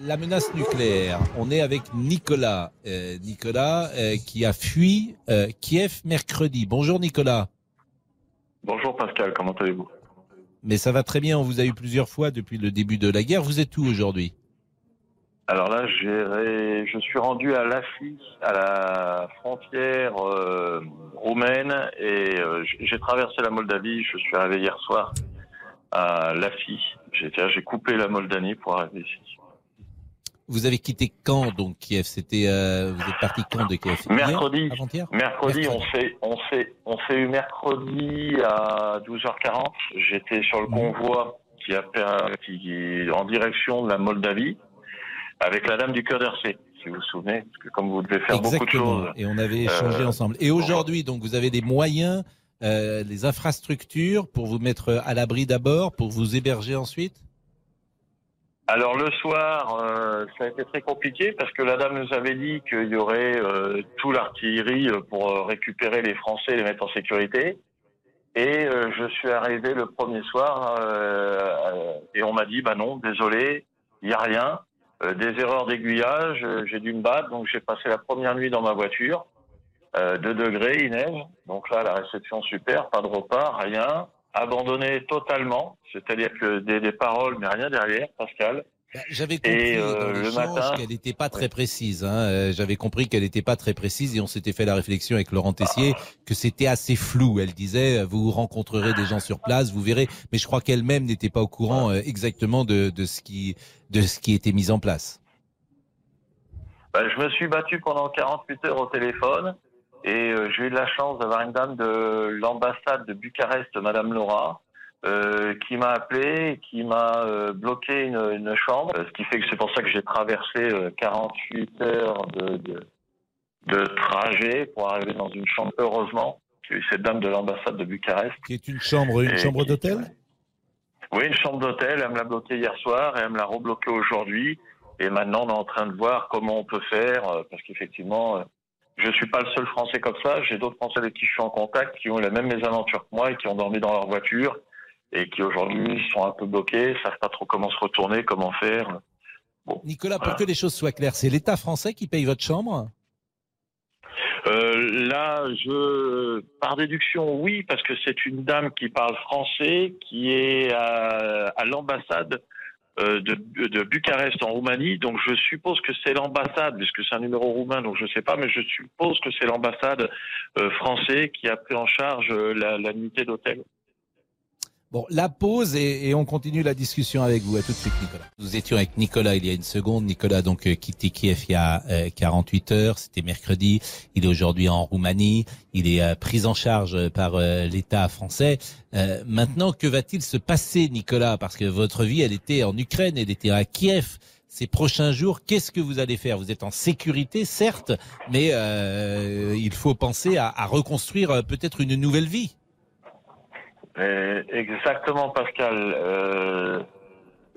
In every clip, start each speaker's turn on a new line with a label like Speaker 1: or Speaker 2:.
Speaker 1: la menace nucléaire. On est avec Nicolas. Euh, Nicolas euh, qui a fui euh, Kiev mercredi. Bonjour Nicolas.
Speaker 2: Bonjour Pascal, comment allez-vous?
Speaker 1: Mais ça va très bien, on vous a eu plusieurs fois depuis le début de la guerre. Vous êtes où aujourd'hui?
Speaker 2: Alors là, je suis rendu à Lafi, à la frontière roumaine, et j'ai traversé la Moldavie. Je suis arrivé hier soir à Lafi. J'ai coupé la Moldanie pour arriver ici.
Speaker 1: Vous avez quitté quand donc Kiev C'était euh, vous êtes parti quand de Kiev?
Speaker 2: Mercredi. mercredi, on s'est on s'est on s'est eu mercredi à 12h40. J'étais sur le mmh. convoi qui a qui en direction de la Moldavie avec la dame du cœur d'Hercé. Si vous vous souvenez, parce que comme vous devez faire beaucoup de choses.
Speaker 1: Et on avait échangé euh, ensemble. Et aujourd'hui, donc, vous avez des moyens, euh, les infrastructures pour vous mettre à l'abri d'abord, pour vous héberger ensuite?
Speaker 2: Alors le soir, euh, ça a été très compliqué parce que la dame nous avait dit qu'il y aurait euh, tout l'artillerie euh, pour récupérer les Français et les mettre en sécurité. Et je suis arrivé le premier soir et on m'a dit bah non, désolé, il y a rien, des erreurs d'aiguillage, j'ai dû me battre, donc j'ai passé la première nuit dans ma voiture, 2 degrés, il neige, donc là la réception super, pas de repas, rien abandonné totalement, c'est-à-dire que des, paroles, mais rien derrière, Pascal.
Speaker 1: Bah, j'avais compris euh, le matin qu'elle n'était pas très précise. Hein. Euh, j'avais compris qu'elle n'était pas très précise et on s'était fait la réflexion avec Laurent Tessier que c'était assez flou. Elle disait vous rencontrerez des gens sur place, vous verrez. Mais je crois qu'elle-même n'était pas au courant euh, exactement de, de, ce qui de ce qui était mis en place.
Speaker 2: Bah, je me suis battu pendant 48 heures au téléphone. Et euh, j'ai eu la chance d'avoir une dame de l'ambassade de Bucarest, Madame Laura, euh, qui m'a appelé, qui m'a euh, bloqué une, une, chambre, ce qui fait que c'est pour ça que j'ai traversé 48 heures de, de, de, trajet pour arriver dans une chambre. Heureusement, j'ai eu cette dame de l'ambassade de Bucarest.
Speaker 1: Qui est une chambre, une chambre d'hôtel?
Speaker 2: Oui, une chambre d'hôtel. Elle me l'a bloqué hier soir et elle me l'a rebloqué aujourd'hui. Et maintenant, on est en train de voir comment on peut faire, parce qu'effectivement, je suis pas le seul Français comme ça. J'ai d'autres Français avec qui je suis en contact qui ont les mêmes mésaventures que moi et qui ont dormi dans leur voiture et qui aujourd'hui sont un peu bloqués, savent pas trop comment se retourner, comment faire.
Speaker 1: Nicolas, pour que les choses soient claires, c'est l'État français qui paye votre chambre?
Speaker 2: Euh, là, je, par déduction, oui, parce que c'est une dame qui parle français, qui est à l'ambassade de, de, Bucarest en Roumanie. Donc je suppose que c'est l'ambassade, puisque c'est un numéro roumain, donc je ne sais pas, mais je suppose que c'est l'ambassade euh, français qui a pris en charge euh, la, la nuitée d'hôtel.
Speaker 1: Bon, la pause et, on continue la discussion avec vous. À tout de suite, Nicolas. Nous étions avec Nicolas il y a une seconde. Nicolas donc euh, quitté Kiev il y a 48 heures. C'était mercredi. Il est aujourd'hui en Roumanie. Il est pris en charge par l'État français. Euh, maintenant, que va-t-il se passer, Nicolas? Parce que votre vie, elle était en Ukraine, elle était à Kiev. Ces prochains jours, qu'est-ce que vous allez faire? Vous êtes en sécurité, certes, mais euh, il faut penser à, à reconstruire euh, peut-être une nouvelle vie.
Speaker 2: Exactement, Pascal. Euh,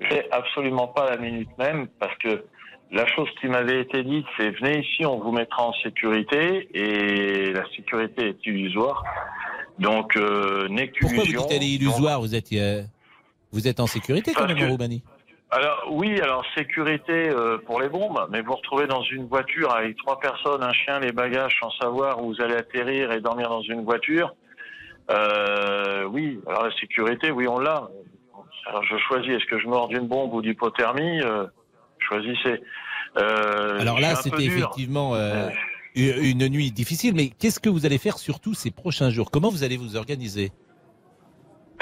Speaker 2: J'ai absolument pas la minute même parce que la chose qui m'avait été dite, c'est venez ici, on vous mettra en sécurité et la sécurité est illusoire. Donc, euh,
Speaker 1: Pourquoi vous dites qu'elle est illusoire Vous êtes, euh, vous êtes en sécurité quand même en Roumanie
Speaker 2: alors oui, alors sécurité euh, pour les bombes, mais vous retrouvez dans une voiture avec trois personnes, un chien, les bagages, sans savoir où vous allez atterrir et dormir dans une voiture. Euh, oui, alors la sécurité, oui, on l'a. Alors je choisis, est-ce que je mors d'une bombe ou d'hypothermie euh, Choisissez.
Speaker 1: Euh, alors là, c'était effectivement une nuit difficile, mais qu'est-ce que vous allez faire surtout ces prochains jours? Comment vous allez vous organiser?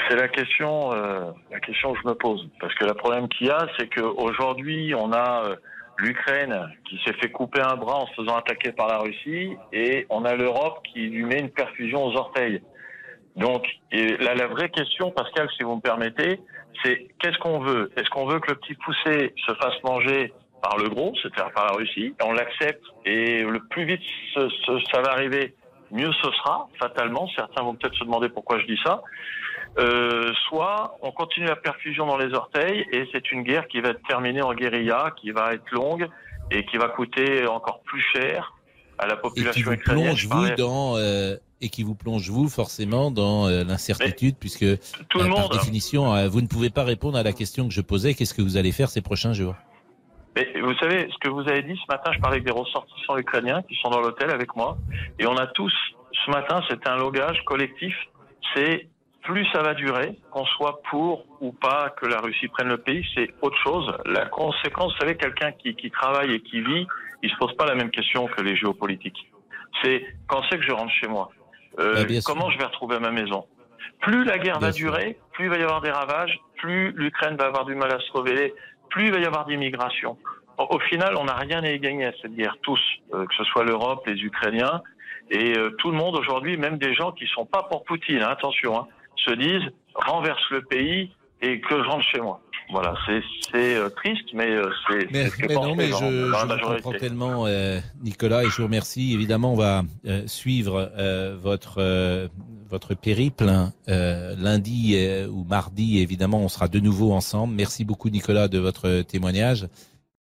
Speaker 2: C'est la question, euh, la question que je me pose. Parce que le problème qu'il y a, c'est qu'aujourd'hui, on a euh, l'Ukraine qui s'est fait couper un bras en se faisant attaquer par la Russie, et on a l'Europe qui lui met une perfusion aux orteils. Donc, là, la vraie question, Pascal, si vous me permettez, c'est qu'est-ce qu'on veut? Est-ce qu'on veut que le petit poussé se fasse manger par le gros, c'est-à-dire par la Russie, on l'accepte et le plus vite ça va arriver, mieux ce sera, fatalement. Certains vont peut-être se demander pourquoi je dis ça. Euh, soit on continue la perfusion dans les orteils et c'est une guerre qui va être terminée en guérilla, qui va être longue et qui va coûter encore plus cher à la population
Speaker 1: et qui vous Plonge, vous, dans, euh, et qui vous plonge, vous, forcément, dans euh, l'incertitude, puisque,
Speaker 2: tout le
Speaker 1: par
Speaker 2: monde,
Speaker 1: définition, vous ne pouvez pas répondre à la question que je posais, qu'est-ce que vous allez faire ces prochains jours?
Speaker 2: Mais vous savez, ce que vous avez dit ce matin, je parlais avec des ressortissants ukrainiens qui sont dans l'hôtel avec moi, et on a tous, ce matin, c'était un logage collectif, c'est plus ça va durer, qu'on soit pour ou pas que la Russie prenne le pays, c'est autre chose. La conséquence, vous savez, quelqu'un qui, qui travaille et qui vit, il se pose pas la même question que les géopolitiques. C'est quand c'est que je rentre chez moi? Euh, bah, Comment je vais retrouver ma maison? Plus la guerre va durer, plus il va y avoir des ravages, plus l'Ukraine va avoir du mal à se révéler, plus il va y avoir d'immigration. Au final, on n'a rien à y gagner à cette guerre, tous, euh, que ce soit l'Europe, les Ukrainiens, et euh, tout le monde aujourd'hui, même des gens qui sont pas pour Poutine, hein, attention, hein, se disent renverse le pays et que je rentre chez moi. Voilà, c'est euh, triste, mais euh, c'est.
Speaker 1: Mais, mais non, mais je, je comprends tellement, euh, Nicolas, et je vous remercie. Évidemment, on va suivre votre votre périple hein. lundi ou mardi. Évidemment, on sera de nouveau ensemble. Merci beaucoup, Nicolas, de votre témoignage.